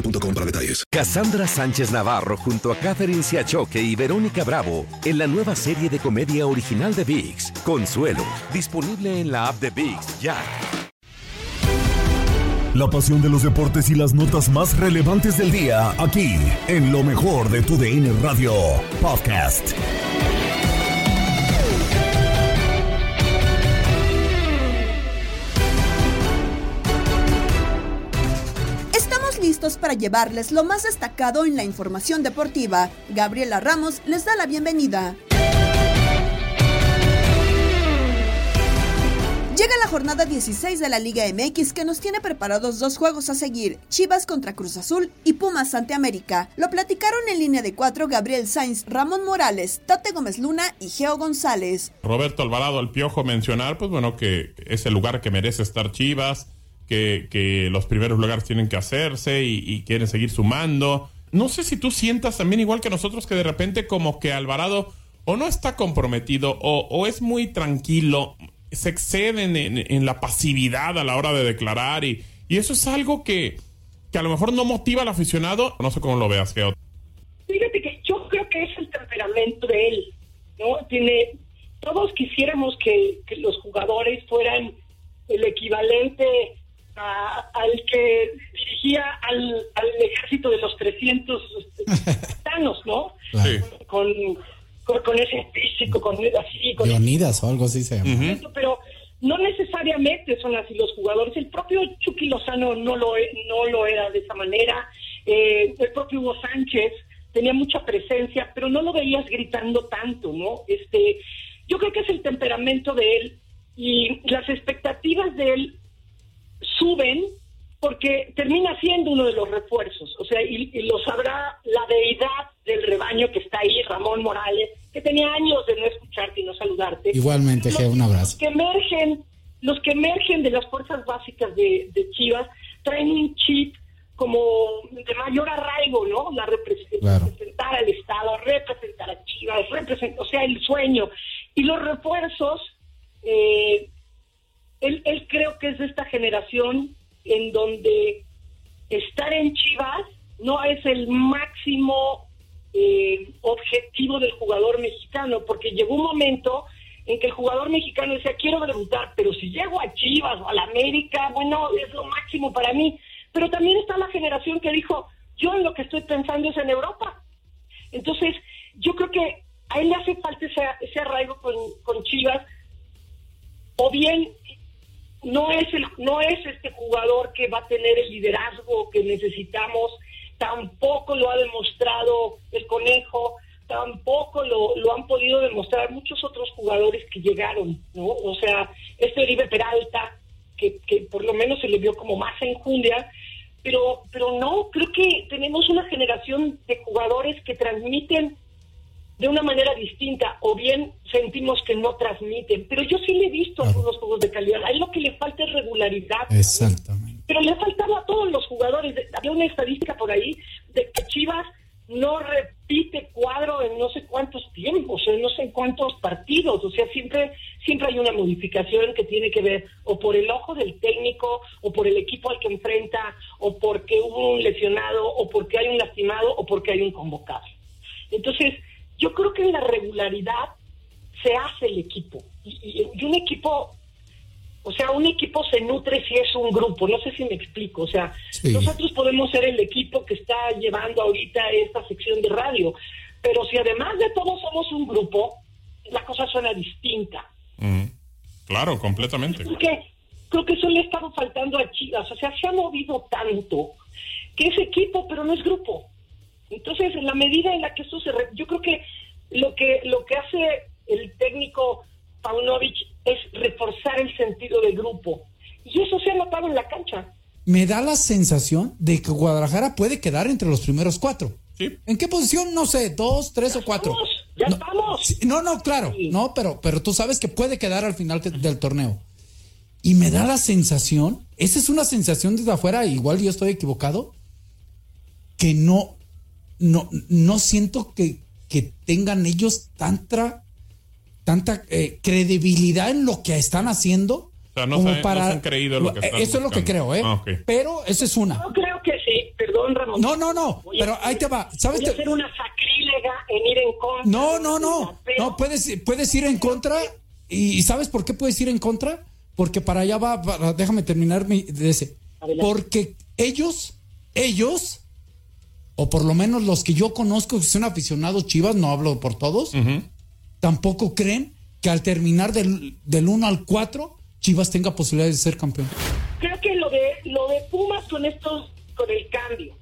boostmobile.com para detalles. Cassandra Sánchez Navarro junto a Catherine Siachoque y Verónica Bravo en la nueva serie de comedia original de VIX, Consuelo, disponible en la app de VIX ya. La pasión de los deportes y las notas más relevantes del día, aquí, en lo mejor de tu DN Radio Podcast. Para llevarles lo más destacado en la información deportiva. Gabriela Ramos les da la bienvenida. Llega la jornada 16 de la Liga MX que nos tiene preparados dos juegos a seguir, Chivas contra Cruz Azul y Pumas ante América. Lo platicaron en línea de cuatro Gabriel Sainz, Ramón Morales, Tate Gómez Luna y Geo González. Roberto Alvarado, el Piojo, mencionar, pues bueno, que es el lugar que merece estar Chivas, que, los primeros lugares tienen que hacerse y, quieren seguir sumando. No sé si tú sientas también igual que nosotros que de repente como que Alvarado o no está comprometido o, es muy tranquilo, se exceden en, en, la pasividad a la hora de declarar y, y eso es algo que, que, a lo mejor no motiva al aficionado. No sé cómo lo veas, Geo. Fíjate que yo creo que es el temperamento de él, ¿no? Tiene, todos quisiéramos que, que los jugadores fueran el equivalente a, al que dirigía al, al, ejército de los 300 gitanos, ¿no? Sí. Con, con, con, ese físico, con así. Con Leonidas o algo así se llama. Uh -huh. Pero no necesariamente son así los jugadores. El propio Chucky Lozano no lo, no lo era de esa manera. Eh, el propio Hugo Sánchez tenía mucha presencia, pero no lo veías gritando tanto, ¿no? Este, yo creo que es el temperamento de él y las expectativas de él suben porque termina siendo uno de los refuerzos, o sea, y, y, lo sabrá la deidad del rebaño que está ahí, Ramón Morales, que tenía años de no escucharte y no saludarte. Igualmente, Geo, un abrazo. Los que emergen, los que emergen de las fuerzas básicas de, de Chivas traen un chip como de mayor arraigo, ¿no? La claro. representar al Estado, representar a Chivas, representar, o sea, el sueño. Y los refuerzos, eh, él, él creo que es de esta generación en donde estar en Chivas no es el máximo eh, objetivo del jugador mexicano, porque llegó un momento en que el jugador mexicano decía, quiero debutar, pero si llego a Chivas o a la América, bueno, es lo máximo para mí. Pero también está la generación que dijo, yo en lo que estoy pensando es en Europa. Entonces, yo creo que a él le hace falta ese, ese arraigo con, con Chivas, o bien no es el no es este jugador que va a tener el liderazgo que necesitamos tampoco lo ha demostrado el conejo tampoco lo, lo han podido demostrar muchos otros jugadores que llegaron no o sea este Oribe Peralta que, que por lo menos se le vio como más enjundia pero pero no creo que tenemos una generación de jugadores que transmiten de una manera distinta o bien sentimos que no transmiten. Pero yo sí le he visto claro. algunos juegos de calidad. A él lo que le falta es regularidad. Exactamente. Pero le ha faltado a todos los jugadores. Había una estadística por ahí de que Chivas no repite cuadro en no sé cuántos tiempos, en no sé cuántos partidos. O sea, siempre, siempre hay una modificación que tiene que ver o por el ojo del técnico, o por el equipo al que enfrenta, o porque hubo un lesionado, o porque hay un lastimado, o porque hay un convocado. Entonces, yo creo que en la regularidad se hace el equipo. Y, y- y un equipo, o sea, un equipo se nutre si es un grupo. No sé si me explico. O sea, Sí. nosotros podemos ser el equipo que está llevando ahorita esta sección de radio. Pero si además de todo somos un grupo, la cosa suena distinta. Claro, completamente. Porque creo que eso le ha estado faltando a Chivas. O sea, se ha movido tanto que es equipo, pero no es grupo. Entonces, en la medida en la que esto se... re- Yo creo que lo que lo que hace el técnico Paunovic es reforzar el sentido del grupo. Y eso se ha notado en la cancha. Me da la sensación de que Guadalajara puede quedar entre los primeros cuatro. Sí. ¿En qué posición? No sé, dos, tres o cuatro. Estamos, ya no, estamos. no, no, claro, Sí. no, pero, pero tú sabes que puede quedar al final que- del torneo. Y me da la sensación, esa es una sensación desde afuera, igual yo estoy equivocado, que no, no, no siento que, que tengan ellos tanta, tanta eh, credibilidad en lo que están haciendo. O sea, no se- no se han creído lo que están Eso es lo que creo, ¿eh? Ah. Pero esa es una. Yo creo que sí. Perdón, Ramón. No, no, no, Voy pero ahí te va. ¿Sabes? Voy a hacer una sacrílega en ir en contra. No, no, no. Pero- No, puedes, puedes ir en contra. ¿Y sabes por qué puedes ir en contra? Porque para allá va, para- déjame terminar mi, de ese. Porque ellos, ellos, o por lo menos los que yo conozco que son aficionados chivas, no hablo por todos, tampoco creen que al terminar del, del 1 al 4, Chivas tenga posibilidades de ser campeón. creo que lo de lo de Pumas con estos con el cambio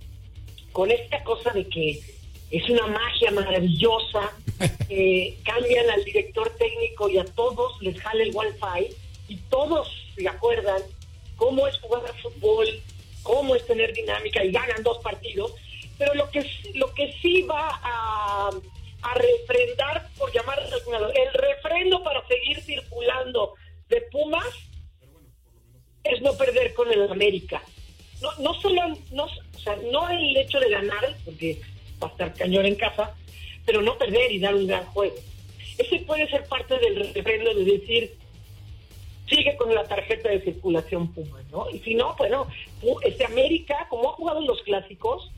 con esta cosa de que es una magia maravillosa eh, cambian al director técnico y a todos les jala el wifi y todos se acuerdan cómo es jugar al fútbol cómo es tener dinámica y ganan dos partidos pero lo que lo que sí va a refrendar por llamar el refrendo para seguir circulando de Pumas es no perder con el América. No, no solo, no, o sea, no el hecho de ganar, porque va a estar cañón en casa, pero no perder y dar un gran juego. Ese puede ser parte del refrendo de decir, sigue con la tarjeta de circulación Puma, ¿no? Y si no, bueno, este América, como ha jugado en los clásicos,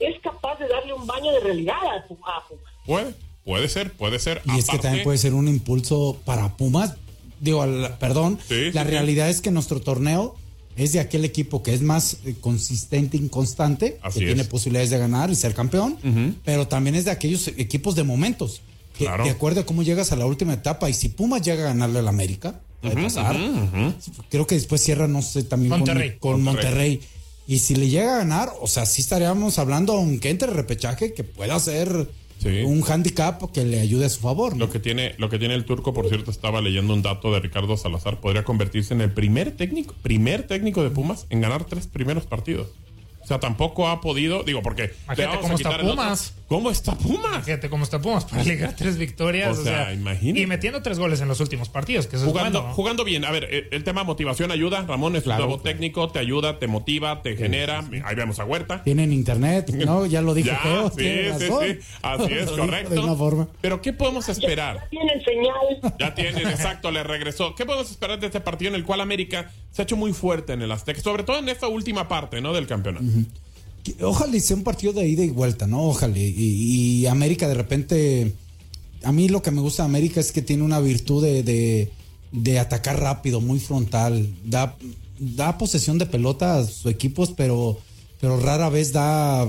es capaz de darle un baño de realidad a Pu- a Puma. Puede, puede ser, puede ser. Y es que también puede ser un impulso para Pumas. Digo, al- perdón, Sí, la sí, sí. realidad es que nuestro torneo es de aquel equipo que es más eh, consistente y constante, Así que es. tiene posibilidades de ganar y ser campeón, pero también es de aquellos equipos de momentos. Que, Claro. De acuerdo a cómo llegas a la última etapa y si Pumas llega a ganarle al América, puede pasar. Creo que después cierra, no sé, también con- Monterrey. con, Monterrey. Monterrey. Y si le llega a ganar, o sea, sí estaríamos hablando, aunque entre repechaje, que pueda ser Sí. un handicap que le ayude a su favor. ¿no? Lo que tiene, lo que tiene el turco, por cierto, estaba leyendo un dato de Ricardo Salazar, podría convertirse en el primer técnico, primer técnico de Pumas en ganar tres primeros partidos. O sea, tampoco ha podido, digo, porque le Imagínate vamos a cómo está quitar el otro. Pumas. ¿Cómo está Pumas? Fíjate cómo está Pumas para ligar tres victorias. O O sea, sea, imagínate. Y metiendo tres goles en los últimos partidos, que eso Jugando, es bueno. jugando bien. A ver, eh, el tema motivación ayuda. Ramón es Claro, un nuevo claro. técnico, te ayuda, te motiva, te genera. Ahí vemos a Huerta. Tienen internet, ¿no? Ya lo dijo Ya, sí, sí, sí. Así es, correcto. De una forma. Pero ¿qué podemos esperar? Tienen señal. Ya tienen, exacto, le regresó. ¿Qué podemos esperar de este partido en el cual América se ha hecho muy fuerte en el Azteca? Sobre todo en esta última parte, ¿no? Del campeonato. Ojalá y sea un partido de ida y vuelta, ¿no? Ojalá. Y, y América de repente. A mí lo que me gusta de América es que tiene una virtud de, de, de atacar rápido, muy frontal. Da, da posesión de pelota a sus equipos, pero, pero rara vez da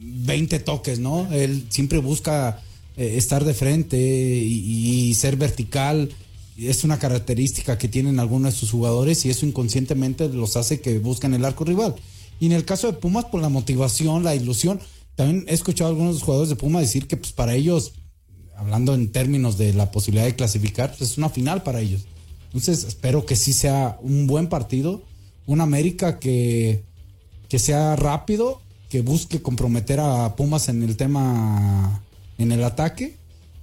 20 toques, ¿no? Él siempre busca eh, estar de frente y, y ser vertical. Es una característica que tienen algunos de sus jugadores y eso inconscientemente los hace que busquen el arco rival. Y en el caso de Pumas, por la motivación, la ilusión, también he escuchado a algunos jugadores de Pumas decir que pues para ellos, hablando en términos de la posibilidad de clasificar, pues es una final para ellos. Entonces espero que sí sea un buen partido, un América que, que sea rápido, que busque comprometer a Pumas en el tema, en el ataque,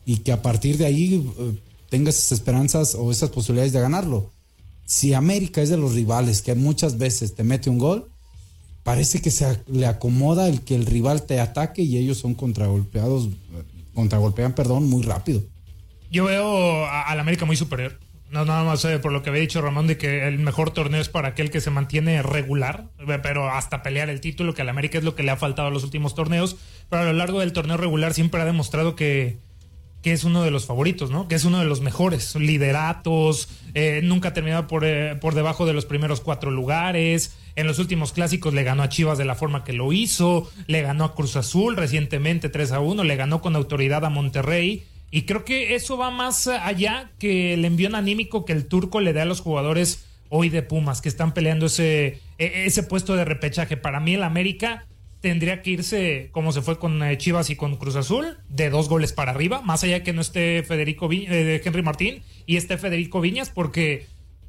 y que a partir de ahí eh, tenga esas esperanzas o esas posibilidades de ganarlo. Si América es de los rivales que muchas veces te mete un gol, parece que se le acomoda el que el rival te ataque y ellos son contragolpeados, contragolpean, perdón, muy rápido. Yo veo al América muy superior. No, nada más eh, por lo que había dicho Ramón de que el mejor torneo es para aquel que se mantiene regular, eh, pero hasta pelear el título, que al América es lo que le ha faltado a los últimos torneos, pero a lo largo del torneo regular siempre ha demostrado que, que es uno de los favoritos, ¿no? Que es uno de los mejores. Lideratos, eh, nunca ha terminado por, eh, por debajo de los primeros cuatro lugares. En los últimos clásicos le ganó a Chivas de la forma que lo hizo, le ganó a Cruz Azul recientemente 3 a 1, le ganó con autoridad a Monterrey. Y creo que eso va más allá que el envión anímico que el turco le da a los jugadores hoy de Pumas, que están peleando ese, e- ese puesto de repechaje. Para mí el América tendría que irse, como se fue con eh, Chivas y con Cruz Azul, de dos goles para arriba, más allá que no esté Federico eh, Henry Martín y esté Federico Viñas, porque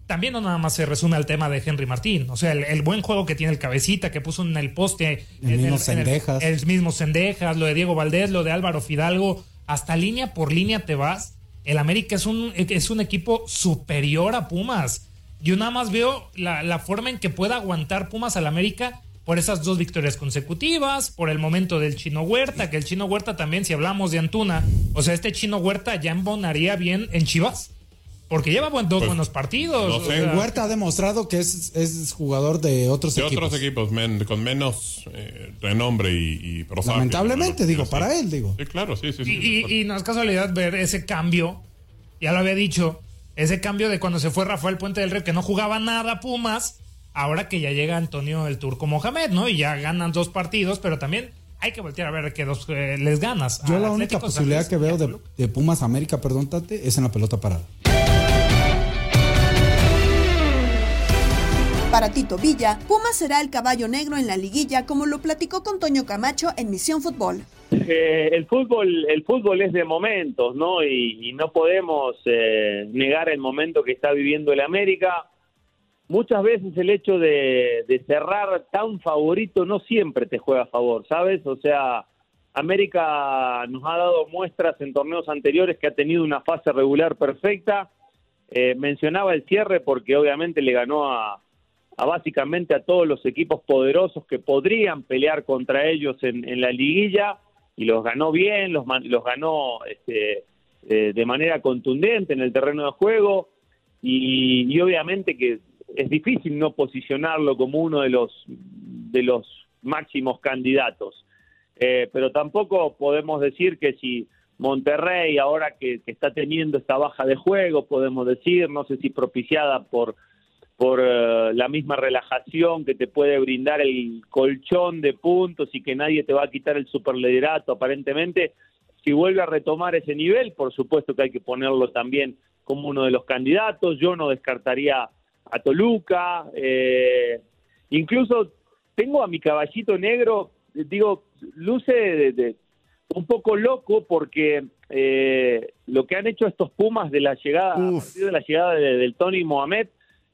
también no nada más se resume al tema de Henry Martín. O sea, el, el buen juego que tiene el cabecita, que puso en el poste. El en mismo en Cendejas. el mismo Cendejas, lo de Diego Valdés, lo de Álvaro Fidalgo. Hasta línea por línea te vas. El América es un, es un equipo superior a Pumas. Yo nada más veo la, la forma en que pueda aguantar Pumas al América por esas dos victorias consecutivas, por el momento del Chino Huerta, que el Chino Huerta también, si hablamos de Antuna, o sea, este Chino Huerta ya embonaría bien en Chivas. Porque lleva buen- dos buenos partidos. no o sea, Huerta ha demostrado que es, es jugador de otros De equipos. otros equipos men- con menos eh, renombre y, y Lamentablemente, ¿no? digo, Sí. para él, digo. Sí, claro, sí, sí. sí. Y, y- y no es casualidad ver ese cambio, ya lo había dicho, ese cambio de cuando se fue Rafael Puente del Río, que no jugaba nada Pumas, ahora que ya llega Antonio el Turco Mohamed, ¿no? Y ya ganan dos partidos, pero también hay que voltear a ver que dos eh, les ganas. Yo la única posibilidad que veo de, de Pumas América, perdón, Tate, es en la pelota parada. Para Tito Villa, Puma será el caballo negro en la liguilla, como lo platicó con Toño Camacho en Misión Fútbol. Eh, el fútbol el fútbol es de momentos no y, no podemos eh, negar el momento que está viviendo el América. Muchas veces el hecho de, de cerrar tan favorito no siempre te juega a favor sabes o sea América nos ha dado muestras en torneos anteriores que ha tenido una fase regular perfecta. Eh, mencionaba el cierre porque obviamente le ganó a, a básicamente a todos los equipos poderosos que podrían pelear contra ellos en, la liguilla y los ganó bien, los, ganó este, eh, de manera contundente en el terreno de juego y, y obviamente que es difícil no posicionarlo como uno de los de los máximos candidatos. Eh, pero tampoco podemos decir que si Monterrey, ahora que, que está teniendo esta baja de juego, podemos decir, no sé si propiciada por, por eh, la misma relajación que te puede brindar el colchón de puntos y que nadie te va a quitar el superliderato aparentemente, si vuelve a retomar ese nivel, por supuesto que hay que ponerlo también como uno de los candidatos, yo no descartaría a Toluca, eh, incluso tengo a mi caballito negro, digo, luce de, de- un poco loco porque eh, lo que han hecho estos Pumas de la llegada, a partir de la llegada de- del Tony Mohamed,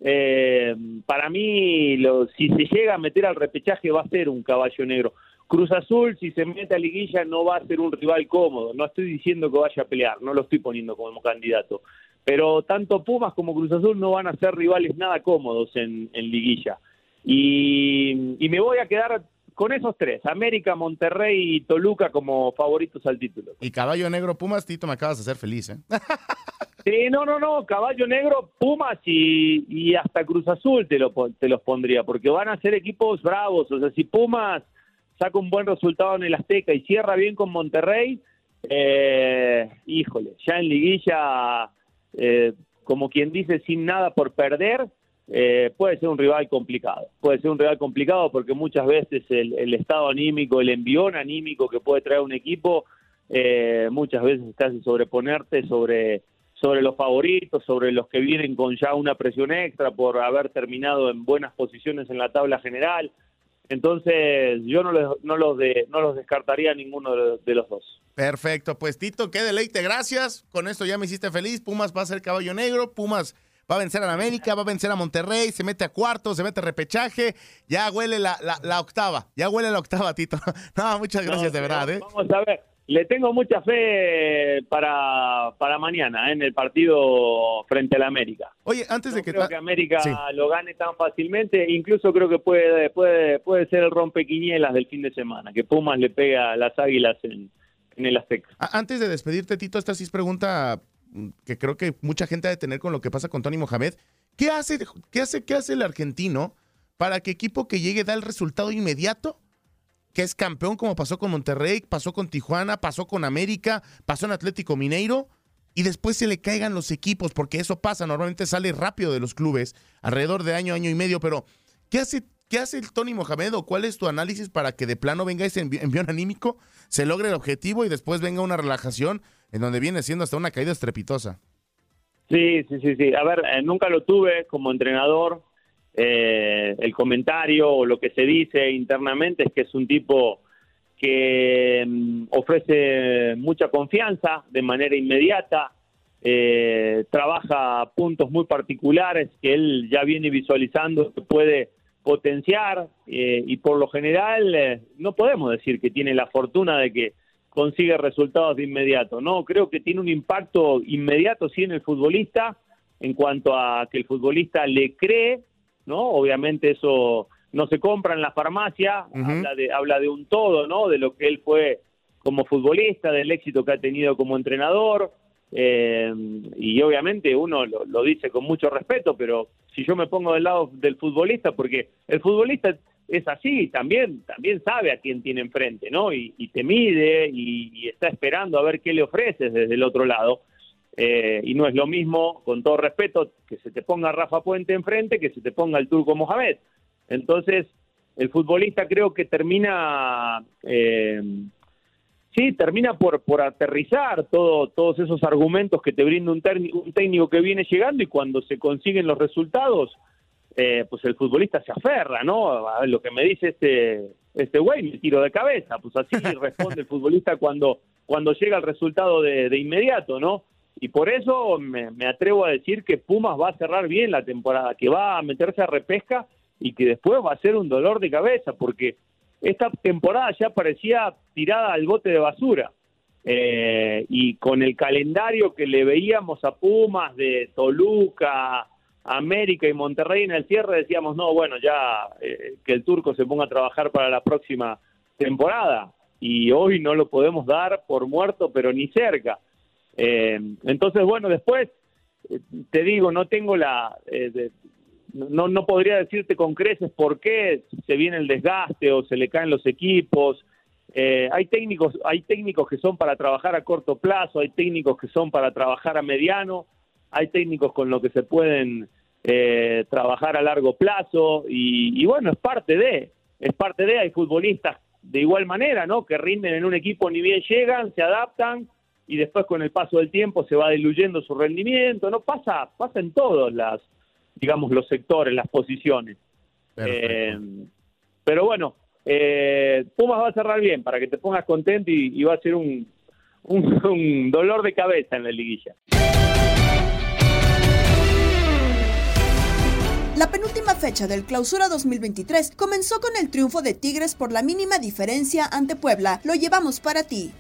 eh, para mí, lo- si se llega a meter al repechaje va a ser un caballo negro. Cruz Azul, si se mete a liguilla, no va a ser un rival cómodo. No estoy diciendo que vaya a pelear, no lo estoy poniendo como candidato. Pero tanto Pumas como Cruz Azul no van a ser rivales nada cómodos en, en liguilla. Y, y me voy a quedar con esos tres, América, Monterrey y Toluca como favoritos al título. Y caballo negro Pumas, Tito, me acabas de hacer feliz, ¿eh? Sí, no, no, no, Caballo Negro, Pumas y, y hasta Cruz Azul te, lo, te los pondría, porque van a ser equipos bravos. O sea, si Pumas saca un buen resultado en el Azteca y cierra bien con Monterrey, eh, híjole, ya en liguilla, eh, como quien dice, sin nada por perder, eh, puede ser un rival complicado. Puede ser un rival complicado porque muchas veces el, el estado anímico, el envión anímico que puede traer un equipo, eh, muchas veces te hace sobreponerte sobre, sobre los favoritos, sobre los que vienen con ya una presión extra por haber terminado en buenas posiciones en la tabla general. Entonces, yo no los, no los, de, no los descartaría ninguno de, de los dos. Perfecto, pues Tito, qué deleite, gracias. Con esto ya me hiciste feliz. Pumas va a ser caballo negro, Pumas va a vencer a América, va a vencer a Monterrey, se mete a cuartos, se mete a repechaje, ya huele la, la- la octava, ya huele la octava, Tito. No, muchas gracias, No, de verdad, ¿eh? Vamos a ver, le tengo mucha fe para, para mañana ¿eh? en el partido frente al América. Oye, antes de que... creo que América Sí. lo gane tan fácilmente, incluso creo que puede, puede, puede ser el rompequinielas del fin de semana, que Pumas le pega a las águilas en, en el Azteca. Antes de despedirte, Tito, esta sí es pregunta que creo que mucha gente ha de tener con lo que pasa con Tony Mohamed. ¿Qué hace, qué hace, qué hace el argentino para que equipo que llegue da el resultado inmediato? Que es campeón, como pasó con Monterrey, pasó con Tijuana, pasó con América, pasó en Atlético Mineiro, y después se le caigan los equipos, porque eso pasa, normalmente sale rápido de los clubes, alrededor de año, año y medio, pero ¿qué hace, qué hace el Tony Mohamed o cuál es tu análisis para que de plano venga ese envi- envión anímico, se logre el objetivo y después venga una relajación en donde viene siendo hasta una caída estrepitosa? Sí, sí, sí, sí. A ver, eh, nunca lo tuve como entrenador. Eh, el comentario o lo que se dice internamente es que es un tipo que mm, ofrece mucha confianza de manera inmediata, eh, trabaja puntos muy particulares que él ya viene visualizando que puede potenciar eh, y por lo general eh, no podemos decir que tiene la fortuna de que consigue resultados de inmediato. No, creo que tiene un impacto inmediato sí en el futbolista en cuanto a que el futbolista le cree, ¿no? Obviamente eso no se compra en la farmacia, habla, de, habla de un todo, ¿no? De lo que él fue como futbolista, del éxito que ha tenido como entrenador, eh, y obviamente uno lo, lo dice con mucho respeto, pero si yo me pongo del lado del futbolista, porque el futbolista es así, también, también sabe a quién tiene enfrente, ¿no? Y, y te mide y, y está esperando a ver qué le ofreces desde el otro lado. Eh, y no es lo mismo, con todo respeto, que se te ponga Rafa Puente enfrente que se te ponga el turco Mohamed. Entonces, el futbolista creo que termina, eh, sí, termina por, por aterrizar todo, todos esos argumentos que te brinda un, un técnico que viene llegando y cuando se consiguen los resultados, eh, pues el futbolista se aferra, ¿no? A lo que me dice este este güey, me tiro de cabeza, pues así responde el futbolista cuando cuando llega el resultado de, de inmediato, ¿no? Y por eso me, me atrevo a decir que Pumas va a cerrar bien la temporada, que va a meterse a repesca y que después va a ser un dolor de cabeza, porque esta temporada ya parecía tirada al bote de basura. Eh, y con el calendario que le veíamos a Pumas de Toluca, América y Monterrey en el cierre, decíamos, no, bueno, ya eh, que el turco se ponga a trabajar para la próxima temporada. Y hoy no lo podemos dar por muerto, pero ni cerca. Eh, entonces, bueno, después, eh, te digo, no tengo la... de- no, no podría decirte con creces por qué se viene el desgaste o se le caen los equipos. Hay técnicos, hay técnicos que son para trabajar a corto plazo, hay técnicos que son para trabajar a mediano, hay técnicos con los que se pueden eh, trabajar a largo plazo y, y bueno, es parte de, es parte de, hay futbolistas de igual manera, ¿no? Que rinden en un equipo ni bien llegan, se adaptan y después con el paso del tiempo se va diluyendo su rendimiento, ¿no? Pasa, pasa en todos las, digamos, los sectores, las posiciones. Eh, pero bueno, eh, Pumas va a cerrar bien para que te pongas contento y, y va a ser un, un, un dolor de cabeza en la liguilla. La penúltima fecha del Clausura 2023 comenzó con el triunfo de Tigres por la mínima diferencia ante Puebla. Lo llevamos para ti.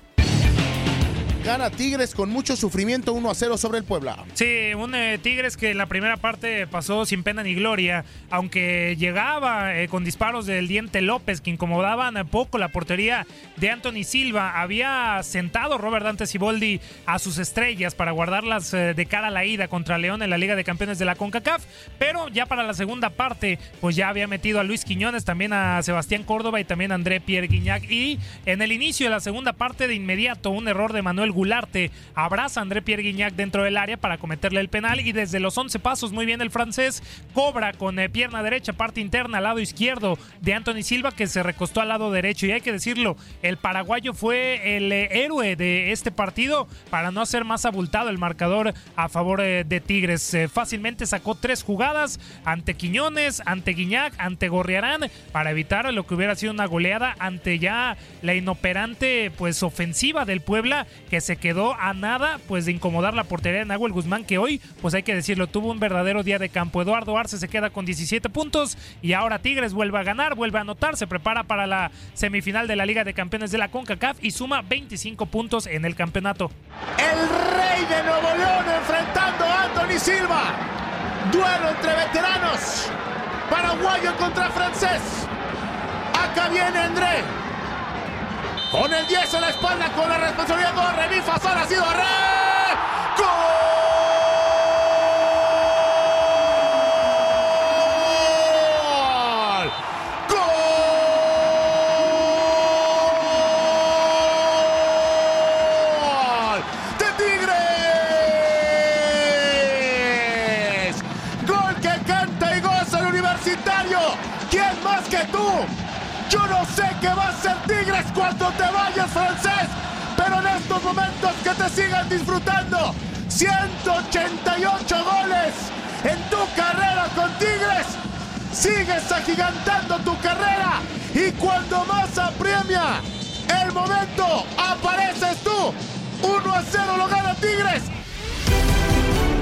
Gana Tigres con mucho sufrimiento 1 a 0 sobre el Puebla. Sí, un eh, Tigres que en la primera parte pasó sin pena ni gloria, aunque llegaba eh, con disparos del Diente López que incomodaban eh, poco la portería de Anthony Silva. Había sentado Robert Dante Siboldi a sus estrellas para guardarlas eh, de cara a la ida contra León en la Liga de Campeones de la CONCACAF, pero ya para la segunda parte, pues ya había metido a Luis Quiñones, también a Sebastián Córdoba y también a André Pierre Guignac. Y en el inicio de la segunda parte, de inmediato, un error de Manuel Gularte abraza a André Pierre Guignac dentro del área para cometerle el penal y desde los 11 pasos, muy bien el francés, cobra con eh, pierna derecha, parte interna, lado izquierdo de Anthony Silva que se recostó al lado derecho. Y hay que decirlo, el paraguayo fue el eh, héroe de este partido para no hacer más abultado el marcador a favor eh, de Tigres. Fácilmente sacó tres jugadas ante Quiñones, ante Guiñac, ante Gorriarán para evitar lo que hubiera sido una goleada ante ya la inoperante pues ofensiva del Puebla que se quedó a nada pues de incomodar la portería de Nahuel Guzmán que hoy pues hay que decirlo tuvo un verdadero día de campo. Eduardo Arce se queda con 17 puntos y ahora Tigres vuelve a ganar, vuelve a anotar, se prepara para la semifinal de la Liga de Campeones de la CONCACAF y suma 25 puntos en el campeonato. El rey de Nuevo León enfrentando a Anthony Silva. Duelo entre veteranos. Paraguayo contra francés. Acá viene André. Con el 10 en la espalda, con la responsabilidad, corre, mi Fasol ha sido re. ¡Gol! Momentos que te sigan disfrutando. 188 goles en tu carrera con Tigres. Sigues agigantando tu carrera y cuando más apremia el momento, apareces tú. 1 a 0 lo gana Tigres.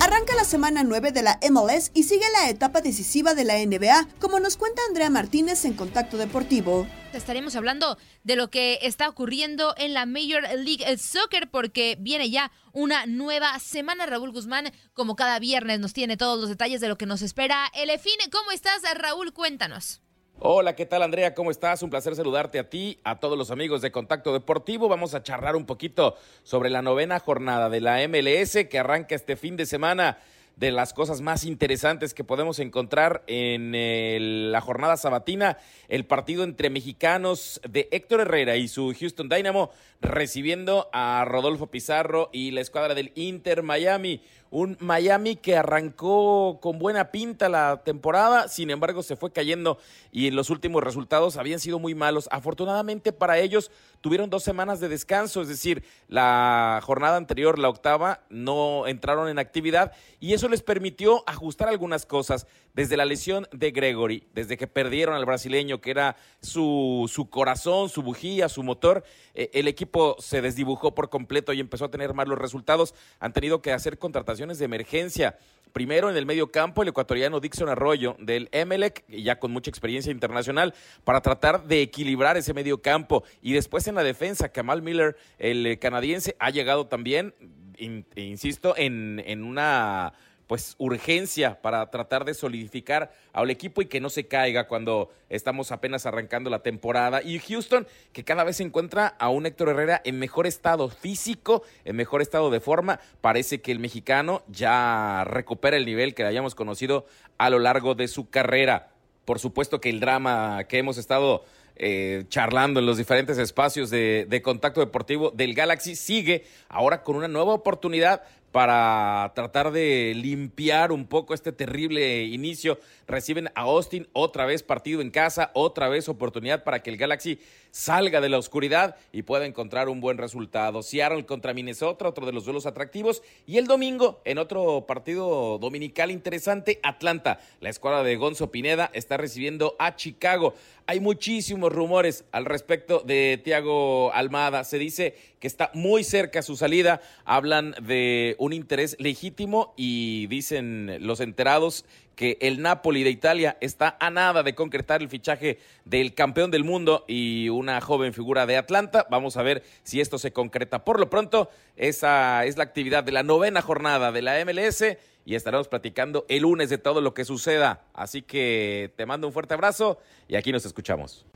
Arranca la semana 9 de la MLS y sigue la etapa decisiva de la NBA, como nos cuenta Andrea Martínez en Contacto Deportivo. Estaremos hablando de lo que está ocurriendo en la Major League Soccer porque viene ya una nueva semana. Raúl Guzmán, como cada viernes, nos tiene todos los detalles de lo que nos espera. Elefín, ¿cómo estás, Raúl? Cuéntanos. Hola, ¿qué tal Andrea? ¿Cómo estás? Un placer saludarte a ti, a todos los amigos de Contacto Deportivo. Vamos a charlar un poquito sobre la novena jornada de la MLS que arranca este fin de semana de las cosas más interesantes que podemos encontrar en el, la jornada sabatina, el partido entre mexicanos de Héctor Herrera y su Houston Dynamo recibiendo a Rodolfo Pizarro y la escuadra del Inter Miami. Un Miami que arrancó con buena pinta la temporada, sin embargo se fue cayendo y los últimos resultados habían sido muy malos. Afortunadamente para ellos tuvieron dos semanas de descanso, es decir, la jornada anterior, la octava, no entraron en actividad y eso les permitió ajustar algunas cosas desde la lesión de Gregory, desde que perdieron al brasileño que era su, su corazón, su bujía, su motor, eh, el equipo se desdibujó por completo y empezó a tener malos resultados. Han tenido que hacer contrataciones de emergencia. Primero en el medio campo, el ecuatoriano Dixon Arroyo del Emelec, ya con mucha experiencia internacional, para tratar de equilibrar ese medio campo. Y después en la defensa, Kamal Miller, el eh, canadiense, ha llegado también, insisto, en, en una pues urgencia para tratar de solidificar al equipo y que no se caiga cuando estamos apenas arrancando la temporada. Y Houston, que cada vez se encuentra a un Héctor Herrera en mejor estado físico, en mejor estado de forma. Parece que el mexicano ya recupera el nivel que hayamos conocido a lo largo de su carrera. Por supuesto que el drama que hemos estado eh, charlando en los diferentes espacios de, contacto deportivo del Galaxy sigue ahora con una nueva oportunidad para tratar de limpiar un poco este terrible inicio. Reciben a Austin otra vez partido en casa, otra vez oportunidad para que el Galaxy salga de la oscuridad y pueda encontrar un buen resultado. Seattle contra Minnesota, otro de los duelos atractivos. Y el domingo, en otro partido dominical interesante, Atlanta. La escuadra de Gonzo Pineda está recibiendo a Chicago. Hay muchísimos rumores al respecto de Thiago Almada. Se dice que está muy cerca su salida. Hablan de un interés legítimo y dicen los enterados que el Napoli de Italia está a nada de concretar el fichaje del campeón del mundo y una joven figura de Atlanta. Vamos a ver si esto se concreta. Por lo pronto, esa es la actividad de la novena jornada de la MLS y estaremos platicando el lunes de todo lo que suceda. Así que te mando un fuerte abrazo y aquí nos escuchamos.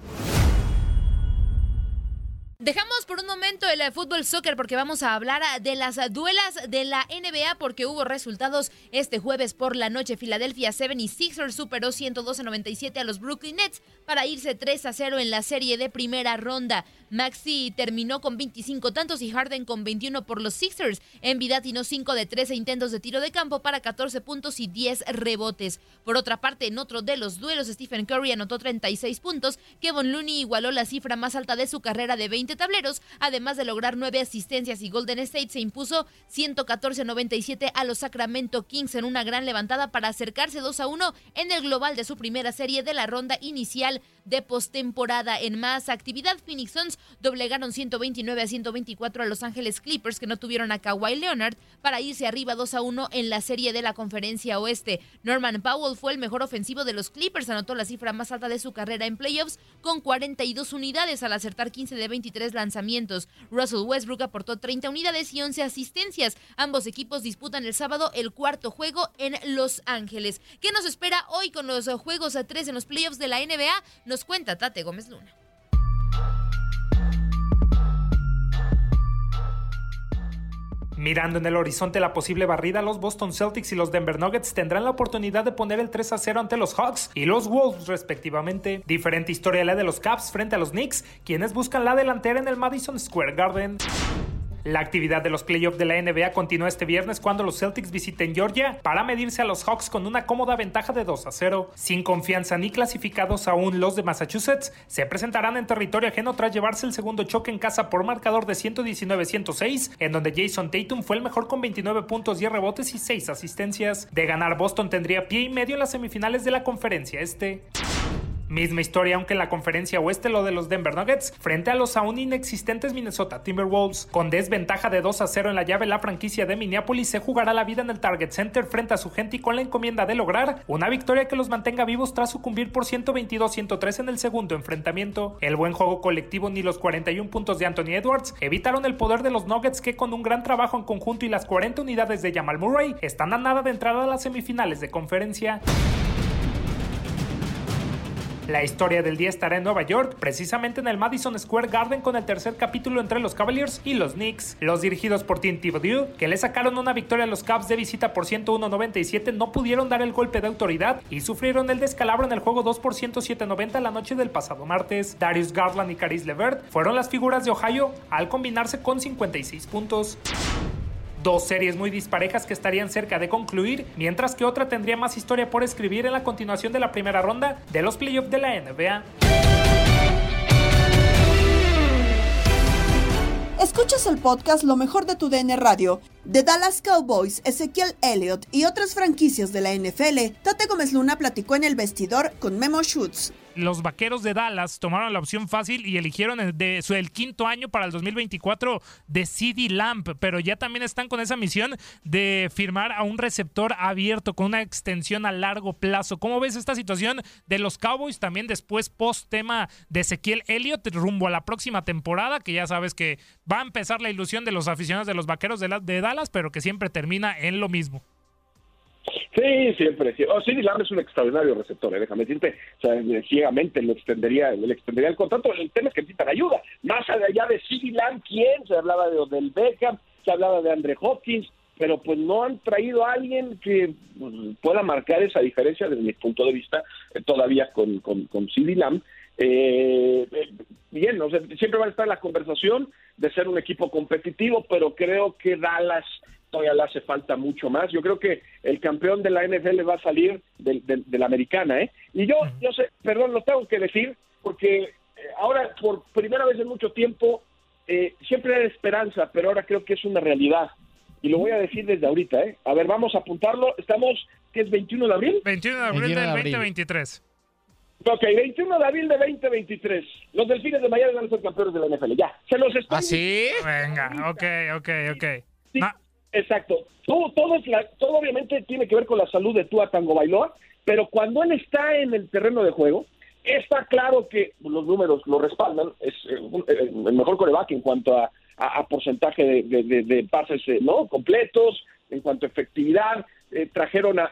Dejamos por un momento el eh, fútbol soccer porque vamos a hablar ah, de las ah, duelas de la NBA porque hubo resultados este jueves por la noche. Philadelphia 76ers superó 112-97 a los Brooklyn Nets para irse 3 a 0 en la serie de primera ronda. Maxi terminó con 25 tantos y Harden con 21 por los Sixers. Envid tiró 5 de 13 intentos de tiro de campo para 14 puntos y 10 rebotes. Por otra parte, en otro de los duelos, Stephen Curry anotó 36 puntos. Kevin Looney igualó la cifra más alta de su carrera de 20 20 tableros, además de lograr nueve asistencias y Golden State se impuso 114-97 a los Sacramento Kings en una gran levantada para acercarse 2 a 1 en el global de su primera serie de la ronda inicial de postemporada. En más actividad, Phoenix Suns doblegaron 129 a 124 a Los Ángeles Clippers que no tuvieron a Kawhi Leonard para irse arriba 2 a 1 en la serie de la conferencia oeste. Norman Powell fue el mejor ofensivo de los Clippers, anotó la cifra más alta de su carrera en playoffs con 42 unidades al acertar 15 de 23 lanzamientos. Russell Westbrook aportó 30 unidades y 11 asistencias. Ambos equipos disputan el sábado el cuarto juego en Los Ángeles. ¿Qué nos espera hoy con los juegos a 3 en los playoffs de la NBA? Nos cuenta Tate Gómez Luna. Mirando en el horizonte la posible barrida, los Boston Celtics y los Denver Nuggets tendrán la oportunidad de poner el 3 a 0 ante los Hawks y los Wolves respectivamente. Diferente historia la de los Caps frente a los Knicks, quienes buscan la delantera en el Madison Square Garden. La actividad de los playoffs de la NBA continúa este viernes cuando los Celtics visiten Georgia para medirse a los Hawks con una cómoda ventaja de 2 a 0. Sin confianza ni clasificados aún los de Massachusetts, se presentarán en territorio ajeno tras llevarse el segundo choque en casa por marcador de 119-106, en donde Jason Tatum fue el mejor con 29 puntos, 10 rebotes y 6 asistencias. De ganar Boston tendría pie y medio en las semifinales de la conferencia este. Misma historia, aunque en la conferencia oeste lo de los Denver Nuggets frente a los aún inexistentes Minnesota Timberwolves. Con desventaja de 2 a 0 en la llave, la franquicia de Minneapolis se jugará la vida en el Target Center frente a su gente y con la encomienda de lograr una victoria que los mantenga vivos tras sucumbir por 122-103 en el segundo enfrentamiento. El buen juego colectivo ni los 41 puntos de Anthony Edwards evitaron el poder de los Nuggets que con un gran trabajo en conjunto y las 40 unidades de Jamal Murray están a nada de entrada a las semifinales de conferencia. La historia del día estará en Nueva York, precisamente en el Madison Square Garden con el tercer capítulo entre los Cavaliers y los Knicks. Los dirigidos por Tim Thibodeau, que le sacaron una victoria a los Cavs de visita por 101-97, no pudieron dar el golpe de autoridad y sufrieron el descalabro en el juego 2 por 107-90 la noche del pasado martes. Darius Garland y Caris LeVert fueron las figuras de Ohio al combinarse con 56 puntos. Dos series muy disparejas que estarían cerca de concluir, mientras que otra tendría más historia por escribir en la continuación de la primera ronda de los playoffs de la NBA. Escuchas el podcast Lo mejor de tu DN Radio. De Dallas Cowboys, Ezequiel Elliott y otras franquicias de la NFL, Tate Gómez Luna platicó en el vestidor con Memo Schutz los vaqueros de Dallas tomaron la opción fácil y eligieron el, quinto año para el 2024 de CD Lamp, pero ya también están con esa misión de firmar a un receptor abierto con una extensión a largo plazo. ¿Cómo ves esta situación de los Cowboys también después post tema de Ezequiel Elliott rumbo a la próxima temporada, que ya sabes que va a empezar la ilusión de los aficionados de los vaqueros de, de Dallas, pero que siempre termina en lo mismo? Sí, siempre. Sí. Oh, sí, Lamb es un extraordinario receptor, ¿eh? déjame decirte. O sea, ciegamente le extendería, le extendería el contrato. El tema es que necesitan ayuda. Más allá de CD Lamb, ¿quién? Se hablaba de Odell Beckham, se hablaba de Andre Hopkins, pero pues no han traído a alguien que pues, pueda marcar esa diferencia desde mi punto de vista eh, todavía con, con, con. Eh, eh, bien, o sea, siempre va a estar la conversación de ser un equipo competitivo, pero creo que Dallas todavía le hace falta mucho más. Yo creo que el campeón de la NFL va a salir de, la americana, ¿eh? Y yo, yo sé, perdón, lo tengo que decir, porque eh, ahora, por primera vez en mucho tiempo, eh, siempre era esperanza, pero ahora creo que es una realidad. Y lo voy a decir desde ahorita, ¿eh? A ver, vamos a apuntarlo. Estamos, ¿qué es 21 de abril? 21 de abril del 2023. Ok, 21 de abril de 2023. Los Delfines de Miami van a ser campeones de la NFL. Ya, se los estoy... ¿Ah, sí? Venga, ok, ok, ok. Sí. Exacto. Todo, todo, es la, todo obviamente tiene que ver con la salud de Tua Tango Bailoa, pero cuando él está en el terreno de juego, está claro que los números lo respaldan. Es eh, eh, el mejor coreback en cuanto a, a, porcentaje de, de, pases eh, no completos, en cuanto a efectividad. trajeron a,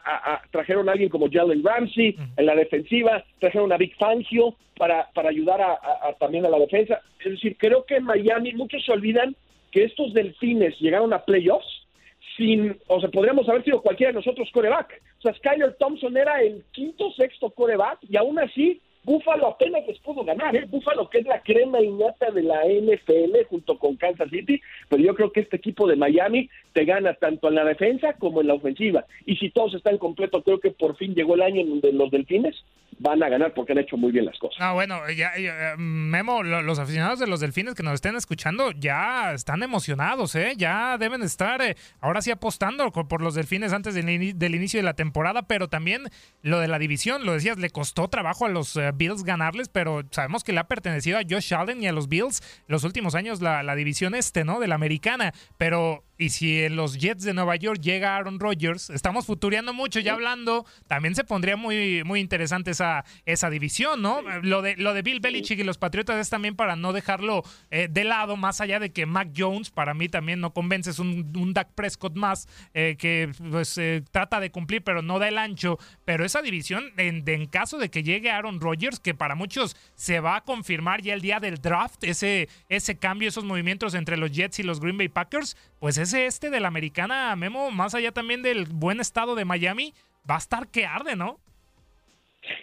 trajeron a alguien como Jalen Ramsey en la defensiva, trajeron a Big Fangio para, para ayudar a, también a la defensa. Es decir, creo que en Miami muchos se olvidan que estos delfines llegaron a playoffs sin, o sea, podríamos haber sido cualquiera de nosotros coreback. O sea, Skyler Thompson era el quinto, sexto coreback y aún así Búfalo apenas les pudo ganar, ¿eh? Búfalo que es la crema innata de la NFL junto con Kansas City, pero yo creo que este equipo de Miami te gana tanto en la defensa como en la ofensiva. Y si todos están completos, creo que por fin llegó el año en donde los delfines van a ganar porque han hecho muy bien las cosas. Ah, bueno, ya, ya, Memo, lo- los aficionados de los delfines que nos estén escuchando ya están emocionados, ¿eh? Ya deben estar eh, ahora sí apostando por los delfines antes del inicio de la temporada, pero también lo de la división, lo decías, le costó trabajo a los eh, Bills ganarles, pero sabemos que le ha pertenecido a Josh Allen y a los Bills los últimos años la, la división este, ¿no? De la americana, pero y si en los Jets de Nueva York llega Aaron Rodgers, estamos futureando mucho ya hablando, también se pondría muy, muy interesante esa, esa división, ¿no? Lo de, lo de Bill Belichick y los Patriotas es también para no dejarlo eh, de lado, más allá de que Mac Jones para mí también no convence, es un, un Dak Prescott más eh, que pues eh, trata de cumplir pero no da el ancho, pero esa división en, de- en caso de que llegue Aaron Rodgers, que para muchos se va a confirmar ya el día del draft, ese, ese cambio, esos movimientos entre los Jets y los Green Bay Packers, pues este de la americana, Memo, más allá también del buen estado de Miami, va a estar que arde, ¿no?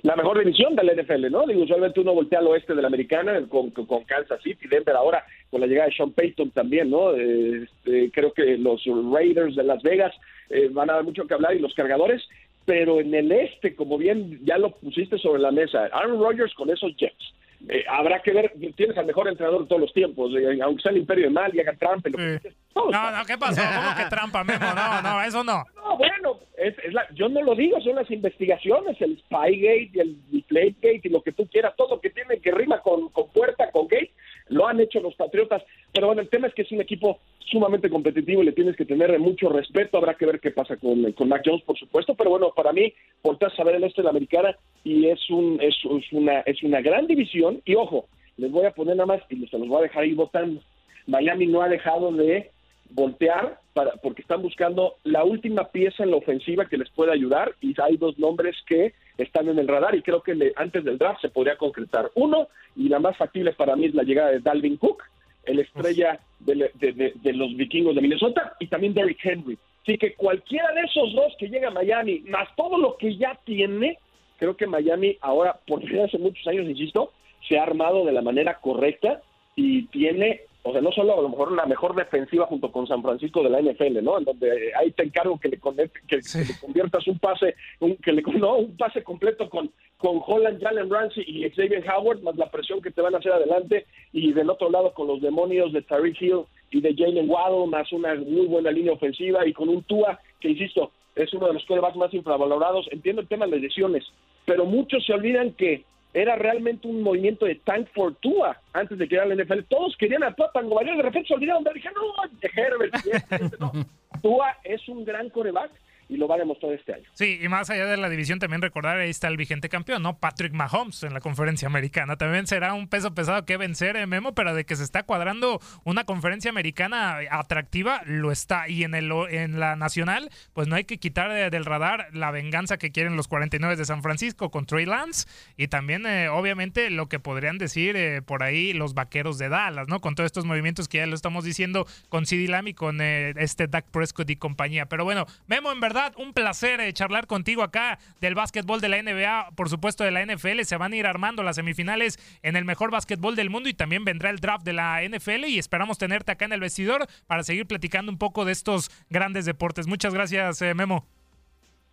la mejor división del NFL, ¿no? Digo, usualmente uno voltea al oeste de la americana con, con- Kansas City, Denver ahora con la llegada de Sean Payton también, ¿no? Este, creo que los Raiders de Las Vegas eh, van a dar mucho que hablar y los cargadores, pero en el este, como bien ya lo pusiste sobre la mesa, Aaron Rodgers con esos Jets. Eh, habrá que ver, tienes al mejor entrenador de todos los tiempos, eh, aunque sea el imperio de mal y haga trampa. lo que. No, no, ¿qué pasó? ¿Cómo que trampa, Memo? No, no, eso no. No, bueno, es, es la- yo no lo digo, son las investigaciones, el Spygate y el Deflategate y lo que tú quieras, todo lo que tiene que rima con, con puerta, con gate, lo han hecho los Patriotas. Pero bueno, el tema es que es un equipo sumamente competitivo y le tienes que tener mucho respeto. Habrá que ver qué pasa con, con Mac Jones, por supuesto. Pero bueno, para mí, volteas a ver el este de la americana y es, un, es, es una, es una gran división. Y ojo, les voy a poner nada más y se los voy a dejar ahí votando. Miami no ha dejado de voltear para, porque están buscando la última pieza en la ofensiva que les pueda ayudar y hay dos nombres que están en el radar y creo que antes del draft se podría concretar. Uno, y la más factible para mí es la llegada de Dalvin Cook, el estrella de, de- los vikingos de Minnesota, y también Derrick Henry. Así que cualquiera de esos dos que llega a Miami, más todo lo que ya tiene, creo que Miami ahora, por vez en muchos años, insisto, se ha armado de la manera correcta y tiene, o sea, no solo a lo mejor la mejor defensiva junto con San Francisco de la NFL, ¿no? En donde ahí te encargo que le, conecte- que, que le conviertas un pase, un, que le, no, un pase completo con, con Holland, Jalen Ramsey y Xavier Howard, más la presión que te van a hacer adelante, y del otro lado con los demonios de Tariq Hill y de Jalen Waddle, más una muy buena línea ofensiva, y con un Tua, que insisto, es uno de los quarterbacks más infravalorados. Entiendo el tema de las lesiones, pero muchos se olvidan que era realmente un movimiento de tank for Tua antes de que era la NFL. Todos querían a Tua Tango de repente se olvidaron de él. Dije, no, de Herbert. este, no. Tua es un gran coreback y lo va a demostrar este año. Sí, y más allá de la división, también recordar, ahí está el vigente campeón, ¿no? Patrick Mahomes en la conferencia americana. También será un peso pesado que vencer, eh, Memo, pero de que se está cuadrando una conferencia americana atractiva, lo está. Y en, el, en la nacional, pues no hay que quitar de- del radar la venganza que quieren los 49 de San Francisco con Trey Lance y también, eh, obviamente, lo que podrían decir eh, por ahí los vaqueros de Dallas, ¿no? Con todos estos movimientos que ya lo estamos diciendo con CD Lamb y con eh, este Dak Prescott y compañía. Pero bueno, Memo, en verdad, un placer eh, charlar contigo acá del básquetbol de la NBA, por supuesto de la NFL. Se van a ir armando las semifinales en el mejor básquetbol del mundo y también vendrá el draft de la NFL y esperamos tenerte acá en el vestidor para seguir platicando un poco de estos grandes deportes. Muchas gracias, eh, Memo.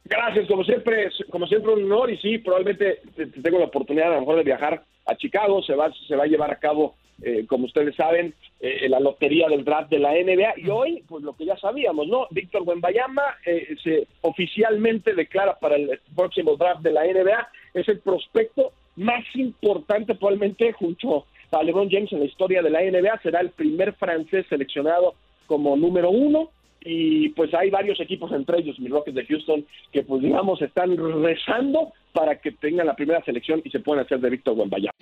Gracias, como siempre, como siempre un honor y sí, probablemente te- te tengo la oportunidad a lo mejor de viajar a Chicago, se va, se va a llevar a cabo, eh, como ustedes saben, eh, la lotería del draft de la NBA y hoy, pues lo que ya sabíamos, ¿no? Víctor Wembayama eh, se oficialmente declara para el próximo draft de la NBA, es el prospecto más importante probablemente junto a LeBron James en la historia de la NBA, será el primer francés seleccionado como número uno y pues hay varios equipos entre ellos, mis Rockets de Houston, que pues digamos están rezando para que tengan la primera selección y se puedan hacer de Víctor Wembanyama.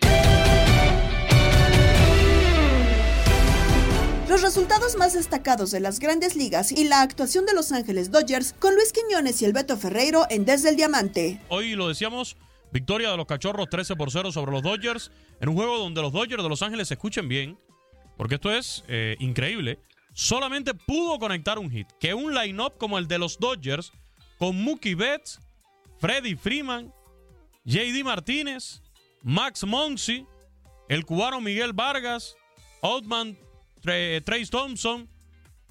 Los resultados más destacados de las grandes ligas y la actuación de Los Ángeles Dodgers con Luis Quiñones y el Beto Ferreiro en Desde el Diamante. Hoy lo decíamos, victoria de los Cachorros 13 por 0 sobre los Dodgers, en un juego donde los Dodgers de Los Ángeles se escuchen bien, porque esto es eh, increíble. Solamente pudo conectar un hit, que un line-up como el de los Dodgers, con Mookie Betts, Freddy Freeman, JD Martínez, Max Monsi, el cubano Miguel Vargas, Oldman, Trace Thompson,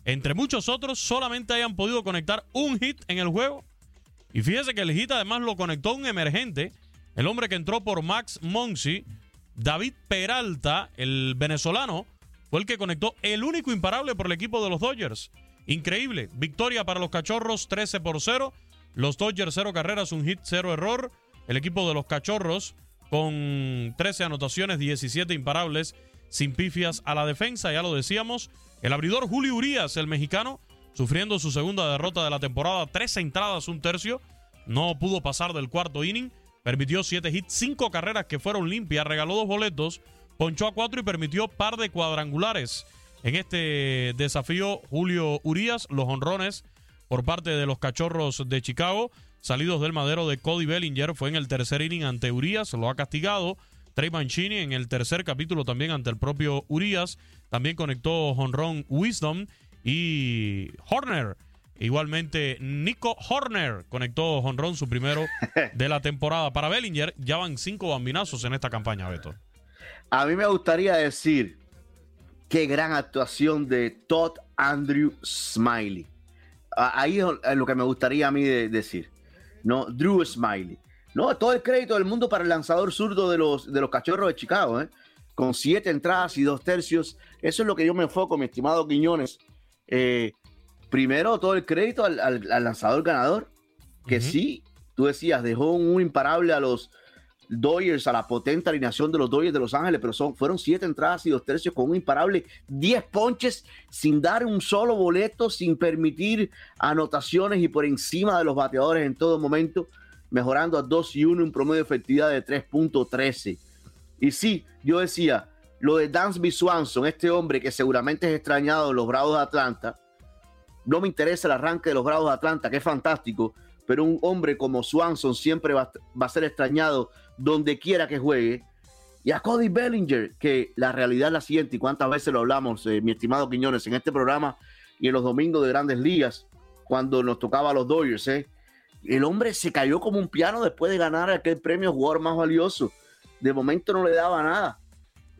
entre muchos otros, solamente hayan podido conectar un hit en el juego. Y fíjese que el hit además lo conectó un emergente, el hombre que entró por Max Monsi, David Peralta, el venezolano, fue el que conectó el único imparable por el equipo de los Dodgers. Increíble. Victoria para los Cachorros 13 por 0. Los Dodgers 0 carreras, un hit, 0 error. El equipo de los Cachorros con 13 anotaciones, 17 imparables, sin pifias a la defensa, ya lo decíamos. El abridor Julio Urias, el mexicano, sufriendo su segunda derrota de la temporada, 13 entradas, un tercio. No pudo pasar del cuarto inning. Permitió 7 hits, 5 carreras que fueron limpias, regaló dos boletos, ponchó a 4 y permitió par de cuadrangulares. En este desafío, Julio Urias, los honrones por parte de los cachorros de Chicago, salidos del madero de Cody Bellinger, fue en el tercer inning ante Urias, lo ha castigado. Trey Mancini en el tercer capítulo también ante el propio Urias, también conectó honrón Wisdom y Horner. Igualmente, Nico Horner conectó honrón su primero de la temporada. Para Bellinger, ya van cinco bambinazos en esta campaña, Beto. A mí me gustaría decir qué gran actuación de Todd Andrew Smiley. Ahí es lo que me gustaría a mí decir. No, Drew Smiley. No, todo el crédito del mundo para el lanzador zurdo de los, de los cachorros de Chicago, ¿eh? con siete entradas y dos tercios. Eso es lo que yo me enfoco, mi estimado Quiñones. Eh, primero, todo el crédito al, lanzador ganador, que sí, tú decías, dejó un imparable a los, Dodgers a la potente alineación de los Dodgers de Los Ángeles, pero son, fueron siete entradas y dos tercios con un imparable, diez ponches sin dar un solo boleto, sin permitir anotaciones y por encima de los bateadores en todo momento, mejorando a 2 y 1, un promedio de efectividad de 3.13. Y sí, yo decía, lo de Dansby Swanson, este hombre que seguramente es extrañado en los Bravos de Atlanta, no me interesa el arranque de los Bravos de Atlanta, que es fantástico, pero un hombre como Swanson siempre va, va a ser extrañado donde quiera que juegue. Y a Cody Bellinger, que la realidad es la siguiente, y cuántas veces lo hablamos, eh, mi estimado Quiñones, en este programa y en los domingos de grandes ligas, cuando nos tocaba a los Dodgers, eh, el hombre se cayó como un piano después de ganar aquel premio jugador más valioso. De momento no le daba nada.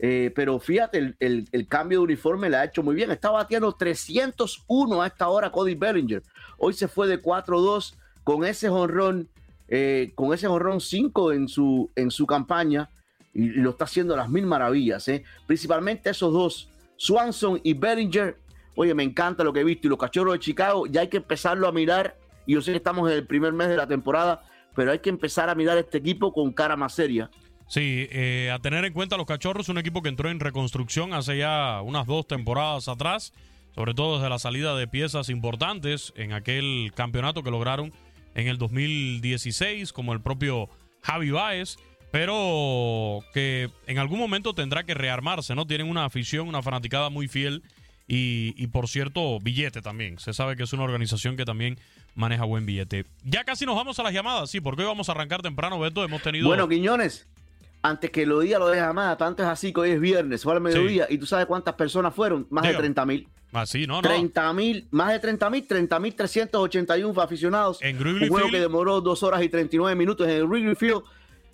Eh, pero fíjate, el, cambio de uniforme le ha hecho muy bien. Estaba batiendo 301 a esta hora Cody Bellinger. Hoy se fue de 4-2 con ese jonrón eh, con ese jorrón 5 en su, en su campaña y, lo está haciendo a las mil maravillas. ¿eh? Principalmente esos dos, Swanson y Bellinger. Oye, me encanta lo que he visto. Y los cachorros de Chicago ya hay que empezarlo a mirar. Y yo sé que estamos en el primer mes de la temporada, pero hay que empezar a mirar este equipo con cara más seria. Sí, eh, a tener en cuenta los cachorros, un equipo que entró en reconstrucción hace ya unas dos temporadas atrás, sobre todo desde la salida de piezas importantes en aquel campeonato que lograron en el 2016, como el propio Javi Baez, pero que en algún momento tendrá que rearmarse, ¿no? Tienen una afición, una fanaticada muy fiel y, por cierto, billete también. Se sabe que es una organización que también maneja buen billete. Ya casi nos vamos a las llamadas, sí, porque hoy vamos a arrancar temprano, Beto. Hemos tenido. Bueno, Quiñones, antes que lo diga lo de llamada, tanto es así que hoy es viernes, fue al mediodía, y tú sabes cuántas personas fueron, más de 30 mil. Así, no, no. 30 mil, más de 30 mil, 30 mil 381 aficionados. En Un juego que demoró dos horas y 39 minutos en el Wrigley Field.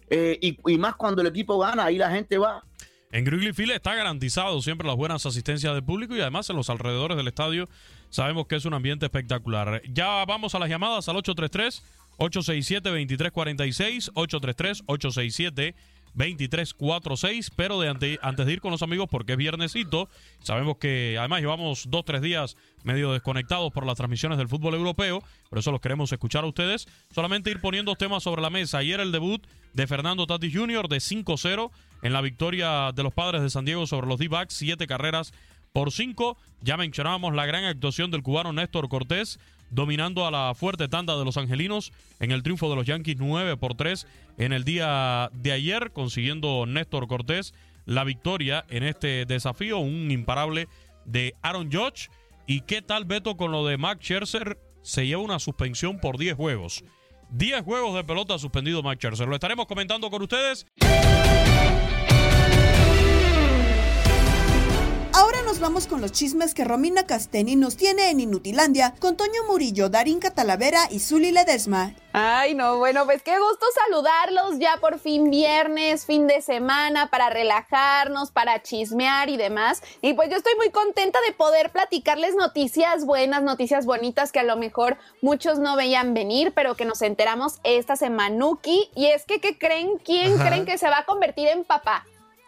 Eh, y, más cuando el equipo gana, ahí la gente va. En Wrigley Field está garantizado siempre las buenas asistencias del público y además en los alrededores del estadio sabemos que es un ambiente espectacular. Ya vamos a las llamadas al 833 867 2346 833 867 2346. Pero de antes de ir con los amigos, porque es viernesito, sabemos que además llevamos dos, tres días medio desconectados por las transmisiones del fútbol europeo. Por eso los queremos escuchar a ustedes. Solamente ir poniendo temas sobre la mesa. Ayer el debut de Fernando Tati Jr. de 5-0 en la victoria de los padres de San Diego sobre los D-Backs. Siete carreras por cinco. Ya mencionábamos la gran actuación del cubano Néstor Cortés dominando a la fuerte tanda de los angelinos en el triunfo de los Yankees 9 por 3 en el día de ayer, consiguiendo Néstor Cortés la victoria en este desafío, un imparable de Aaron Judge. ¿Y qué tal Beto con lo de Max Scherzer? Se lleva una suspensión por 10 juegos. 10 juegos de pelota suspendido Max Scherzer. Lo estaremos comentando con ustedes. Ahora nos vamos con los chismes que Romina Casteni nos tiene en Inutilandia con Toño Murillo, Darín Catalavera y Zuli Ledesma. Ay, no, bueno, pues qué gusto saludarlos ya por fin viernes, fin de semana, para relajarnos, para chismear y demás. Y pues yo estoy muy contenta de poder platicarles noticias buenas, noticias bonitas que a lo mejor muchos no veían venir, pero que nos enteramos esta semanuki. Y es que, ¿qué creen? ¿Quién Ajá. creen que se va a convertir en papá?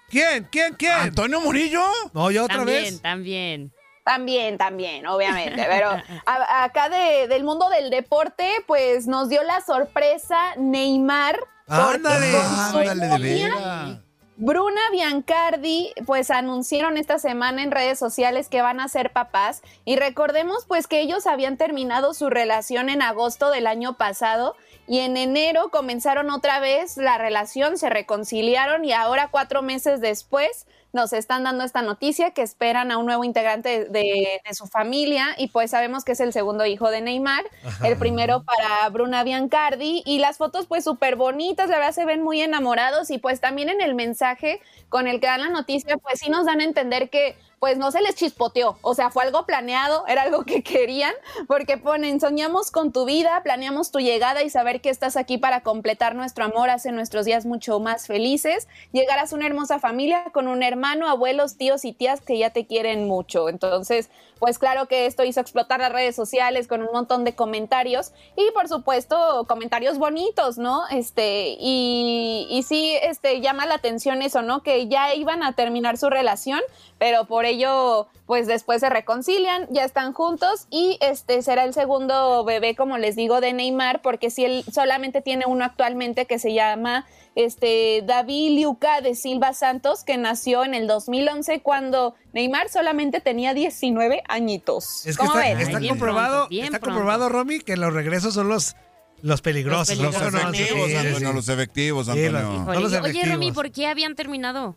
¿Quién? ¿Quién? ¿Quién? ¿Antonio Murillo? No, yo otra también, vez. también. También, también, obviamente. Pero a- acá de- del mundo del deporte, pues nos dio la sorpresa Neymar. Ándale, ándale, de veras. Bruna Biancardi, pues anunciaron esta semana en redes sociales que van a ser papás. Y recordemos pues que ellos habían terminado su relación en agosto del año pasado y en enero comenzaron otra vez la relación, se reconciliaron y ahora cuatro meses después nos están dando esta noticia que esperan a un nuevo integrante de, de- de su familia y pues sabemos que es el segundo hijo de Neymar, Ajá. el primero para Bruna Biancardi y las fotos pues súper bonitas, la verdad se ven muy enamorados y pues también en el mensaje con el que dan la noticia pues sí nos dan a entender que pues no se les chispoteó, o sea, fue algo planeado, era algo que querían, porque ponen, soñamos con tu vida, planeamos tu llegada y saber que estás aquí para completar nuestro amor hace nuestros días mucho más felices, llegarás a una hermosa familia con un hermano, abuelos, tíos y tías que ya te quieren mucho, entonces, pues claro que esto hizo explotar las redes sociales con un montón de comentarios y por supuesto comentarios bonitos, ¿no? Este, y, sí, este, llama la atención eso, ¿no? Que ya iban a terminar su relación, pero por ello, pues después se reconcilian, ya están juntos y este será el segundo bebé, como les digo, de Neymar, porque si él solamente tiene uno actualmente que se llama este David Liuca de Silva Santos, que nació en el 2011 cuando Neymar solamente tenía 19 añitos. Es que ¿Cómo está, está comprobado, está comprobado, Romy, que los regresos son los, los peligrosos. Los ¿no? peligrosos. Efectivos, sí, Antonio, sí. los efectivos, Sí, Antonio. los- los Oye, Romy, efectivos. ¿por qué habían terminado?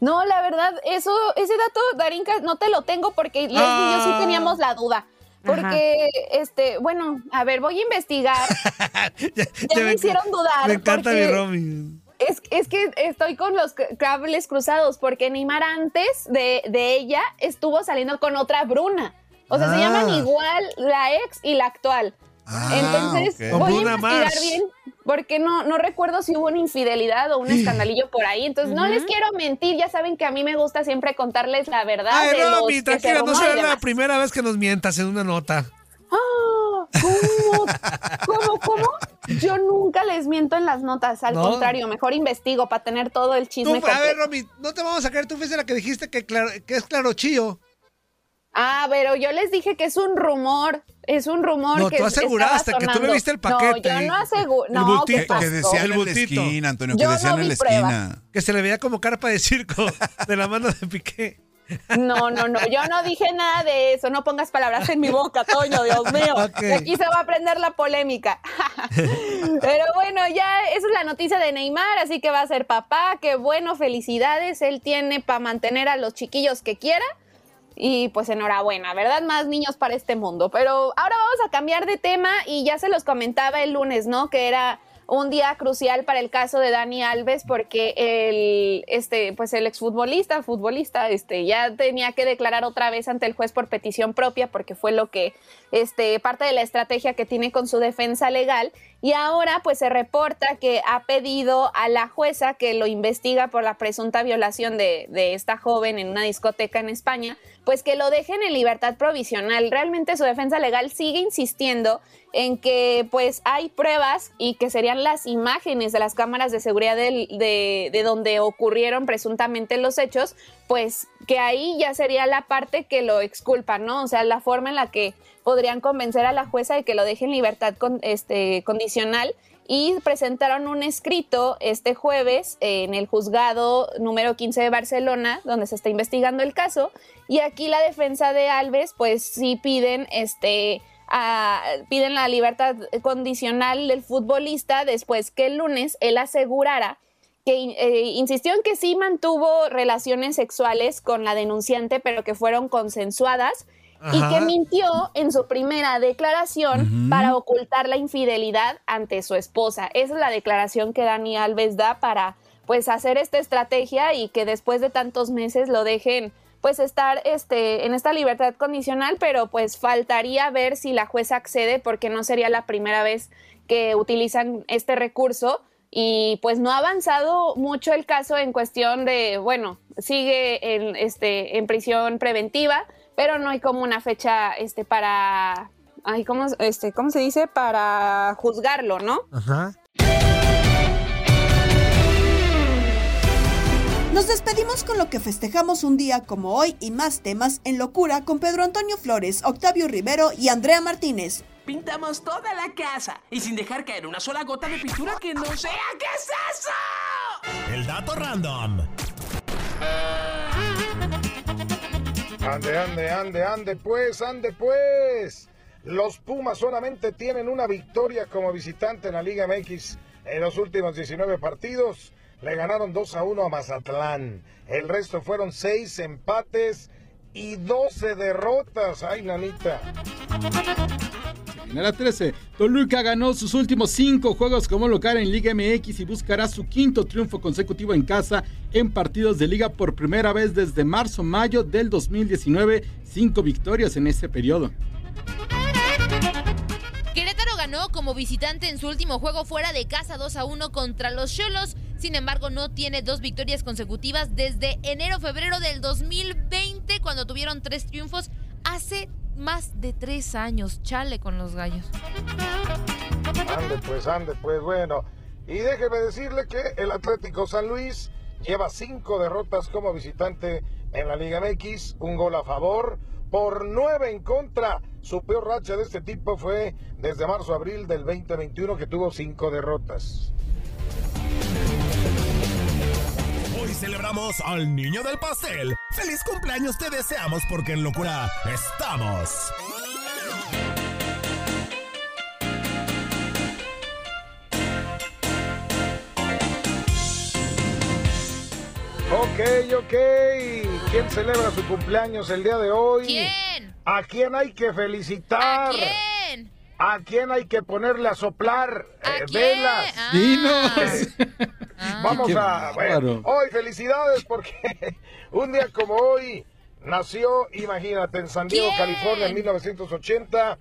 No, la verdad, eso, ese dato, Darinka, no te lo tengo porque Leslie y yo Ah. sí teníamos la duda. Porque, este, bueno, a ver, voy a investigar. ya me, me- hicieron dudar. Me encanta mi Romy. Es, es que estoy con los cables cruzados porque Neymar antes de, de ella estuvo saliendo con otra Bruna. O sea, se Ah. llaman igual la ex y la actual. Entonces, ok. Con voy a investigar Mars. bien porque no, no recuerdo si hubo una infidelidad o un escandalillo por ahí. Entonces, no les quiero mentir. Ya saben que a mí me gusta siempre contarles la verdad. Ay, de los se tranquila, no será la primera vez que nos mientas en una nota. ¡Ah! ¿Cómo? ¿Cómo? ¿Cómo? Yo nunca les miento en las notas. Al No. contrario, mejor investigo para tener todo el Tú, chisme a ver. Romy, no te vamos a sacar. Tú fuiste la que dijiste que, claro, que es claro chío. Ah, pero yo les dije que es un rumor. Es un rumor No, que tú aseguraste estaba que tú me sonando. viste el paquete. No, yo no aseguro. El No, bultito. ¿qué pasó? Que decían El en la bultito. esquina, Antonio, que Yo no decían en vi la pruebas. esquina. Que se le veía como carpa de circo de la mano de Piqué. No, no, no, yo no dije nada de eso. No pongas palabras en mi boca, Toño, Dios mío. Aquí se va a prender la polémica. Pero bueno, ya esa es la noticia de Neymar, así que va a ser papá. Qué bueno, felicidades. Él tiene para mantener a los chiquillos que quiera. Y pues enhorabuena, ¿verdad? Más niños para este mundo. Pero ahora vamos a cambiar de tema y ya se los comentaba el lunes, ¿no? Que era un día crucial para el caso de Dani Alves porque el este pues el exfutbolista futbolista este ya tenía que declarar otra vez ante el juez por petición propia porque fue lo que este parte de la estrategia que tiene con su defensa legal. Y ahora pues se reporta que ha pedido a la jueza que lo investiga por la presunta violación de, de esta joven en una discoteca en España pues que lo dejen en libertad provisional. Realmente su defensa legal sigue insistiendo en que pues hay pruebas y que serían las imágenes de las cámaras de seguridad de, de donde ocurrieron presuntamente los hechos, pues que ahí ya sería la parte que lo exculpa, ¿no? O sea, la forma en la que podrían convencer a la jueza de que lo deje en libertad con, este, condicional y presentaron un escrito este jueves en el juzgado número 15 de Barcelona, donde se está investigando el caso, y aquí la defensa de Alves, pues sí piden este piden la libertad condicional del futbolista después que el lunes él asegurara que eh, insistió en que sí mantuvo relaciones sexuales con la denunciante, pero que fueron consensuadas y que mintió en su primera declaración para ocultar la infidelidad ante su esposa. Esa es la declaración que Dani Alves da para pues hacer esta estrategia y que después de tantos meses lo dejen pues estar este, en esta libertad condicional, pero pues faltaría ver si la jueza accede porque no sería la primera vez que utilizan este recurso y pues no ha avanzado mucho el caso en cuestión de, bueno, sigue en, este, en prisión preventiva, pero no hay como una fecha este, para, ay, ¿cómo, este, ¿cómo se dice? Para juzgarlo, ¿no? Ajá. Nos despedimos con lo que festejamos un día como hoy y más temas en locura con Pedro Antonio Flores, Octavio Rivero y Andrea Martínez. Pintamos toda la casa y sin dejar caer una sola gota de pintura que no sea. ¿Qué es eso? El dato random. Ande, ande, ande, ande pues, ande pues. Los Pumas solamente tienen una victoria como visitante en la Liga MX en los últimos 19 partidos. Le ganaron 2 a 1 a Mazatlán. El resto fueron 6 empates y 12 derrotas. Ay, nanita. En la 13, Toluca ganó sus últimos cinco juegos como local en Liga MX y buscará su quinto triunfo consecutivo en casa en partidos de liga por primera vez desde marzo-mayo del 2019. Cinco victorias en ese periodo. Querétaro ganó como visitante en su último juego fuera de casa 2 a 1 contra los Cholos. Sin embargo, no tiene dos victorias consecutivas desde enero-febrero del 2020, cuando tuvieron tres triunfos hace más de tres años. Chale con los gallos. Ande pues, ande pues, bueno. Y déjeme decirle que el Atlético San Luis lleva cinco derrotas como visitante en la Liga MX, un gol a favor, por nueve en contra. Su peor racha de este tipo fue desde marzo-abril del 2021 que tuvo cinco derrotas. Hoy celebramos al niño del pastel. ¡Feliz cumpleaños te deseamos porque en locura estamos! Ok, ok. ¿Quién celebra su cumpleaños el día de hoy? ¿Quién? ¿A quién hay que felicitar? ¿A quién? ¿A quién hay que ponerle a soplar eh, quién? velas? Ah. Dinos. Vamos Qué a. Bueno, hoy felicidades porque un día como hoy nació, imagínate, en San Diego, ¿Quién? California, en 1980.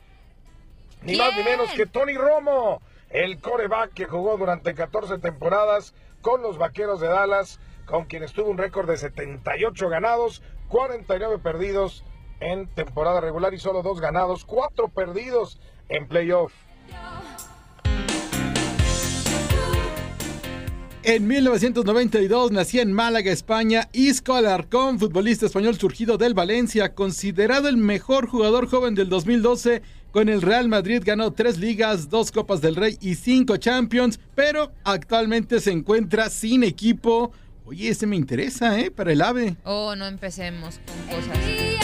Ni más ni menos que Tony Romo, el coreback que jugó durante 14 temporadas con los Vaqueros de Dallas, con quienes tuvo un récord de 78 ganados, 49 perdidos en temporada regular y solo dos ganados, cuatro perdidos en playoff. En 1992 nacía en Málaga, España, Isco Alarcón, futbolista español surgido del Valencia, considerado el mejor jugador joven del 2012. Con el Real Madrid ganó tres ligas, dos Copas del Rey y cinco Champions, pero actualmente se encuentra sin equipo. Oye, ese me interesa, ¿eh? Para el AVE. Oh, no empecemos con cosas.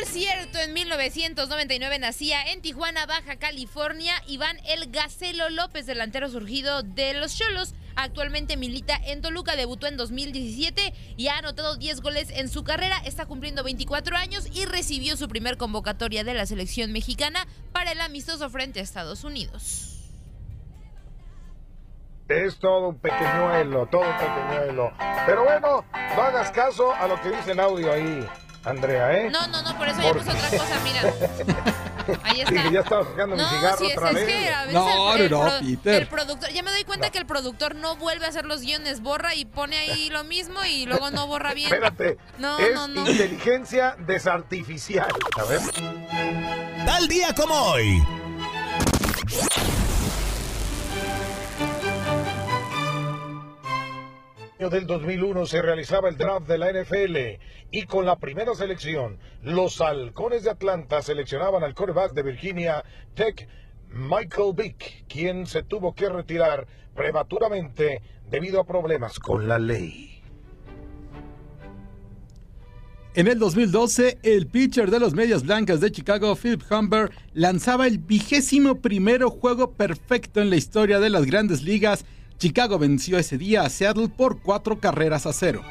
Por cierto, en 1999 nacía en Tijuana, Baja California, Iván El Gacelo López, delantero surgido de los Cholos. Actualmente milita en Toluca, debutó en 2017 y ha anotado 10 goles en su carrera. Está cumpliendo 24 años y recibió su primer convocatoria de la selección mexicana para el amistoso frente a Estados Unidos. Es todo un pequeñuelo, todo un pequeñuelo. Pero bueno, no hagas caso a lo que dice en audio ahí, Andrea, ¿eh? No, no, no, por eso ya puse otra cosa, mira. Ahí está. Dije, ya estaba sacando mi No, cigarro sí, es, otra es vez. que a veces No, el, el no, pro- Peter. el productor, ya me doy cuenta que el productor no vuelve a hacer los guiones, borra y pone ahí lo mismo y luego no borra bien. Espérate, No, es no, no. inteligencia desartificial, ¿sabes? Tal día como hoy. Del 2001 se realizaba el draft de la NFL y con la primera selección, los Halcones de Atlanta seleccionaban al quarterback de Virginia Tech, Michael Vick, quien se tuvo que retirar prematuramente debido a problemas con la ley. En el 2012, el pitcher de los Medias Blancas de Chicago, Philip Humber, lanzaba el vigésimo primero juego perfecto en la historia de las grandes ligas. Chicago venció ese día a Seattle por cuatro carreras a cero.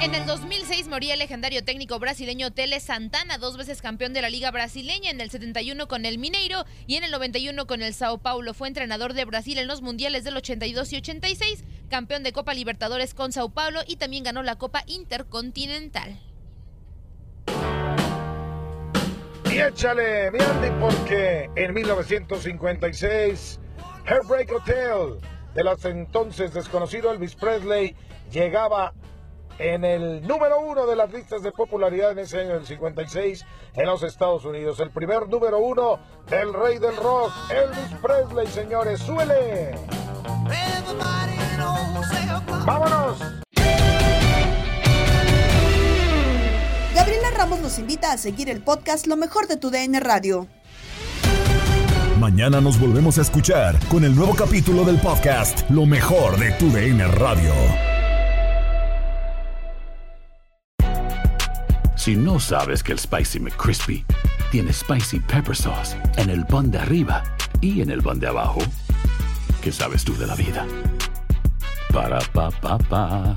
En el 2006 moría el legendario técnico brasileño Tele Santana, dos veces campeón de la Liga Brasileña, en el 71 con el Mineiro y en el 91 con el Sao Paulo. Fue entrenador de Brasil en los mundiales del 82 y 86, campeón de Copa Libertadores con Sao Paulo y también ganó la Copa Intercontinental. Y échale, mi Andy, porque en 1956, Heartbreak Hotel de los entonces desconocido Elvis Presley llegaba en el número uno de las listas de popularidad en ese año del 56 en los Estados Unidos. El primer número uno del rey del rock, Elvis Presley, señores. ¡Súbele! ¡Vámonos! Gabriela Ramos nos invita a seguir el podcast Lo mejor de tu DN Radio. Mañana nos volvemos a escuchar con el nuevo capítulo del podcast Lo mejor de tu DN Radio. Si no sabes que el Spicy McCrispy tiene Spicy Pepper Sauce en el pan de arriba y en el pan de abajo, ¿qué sabes tú de la vida? Para, pa, pa, pa.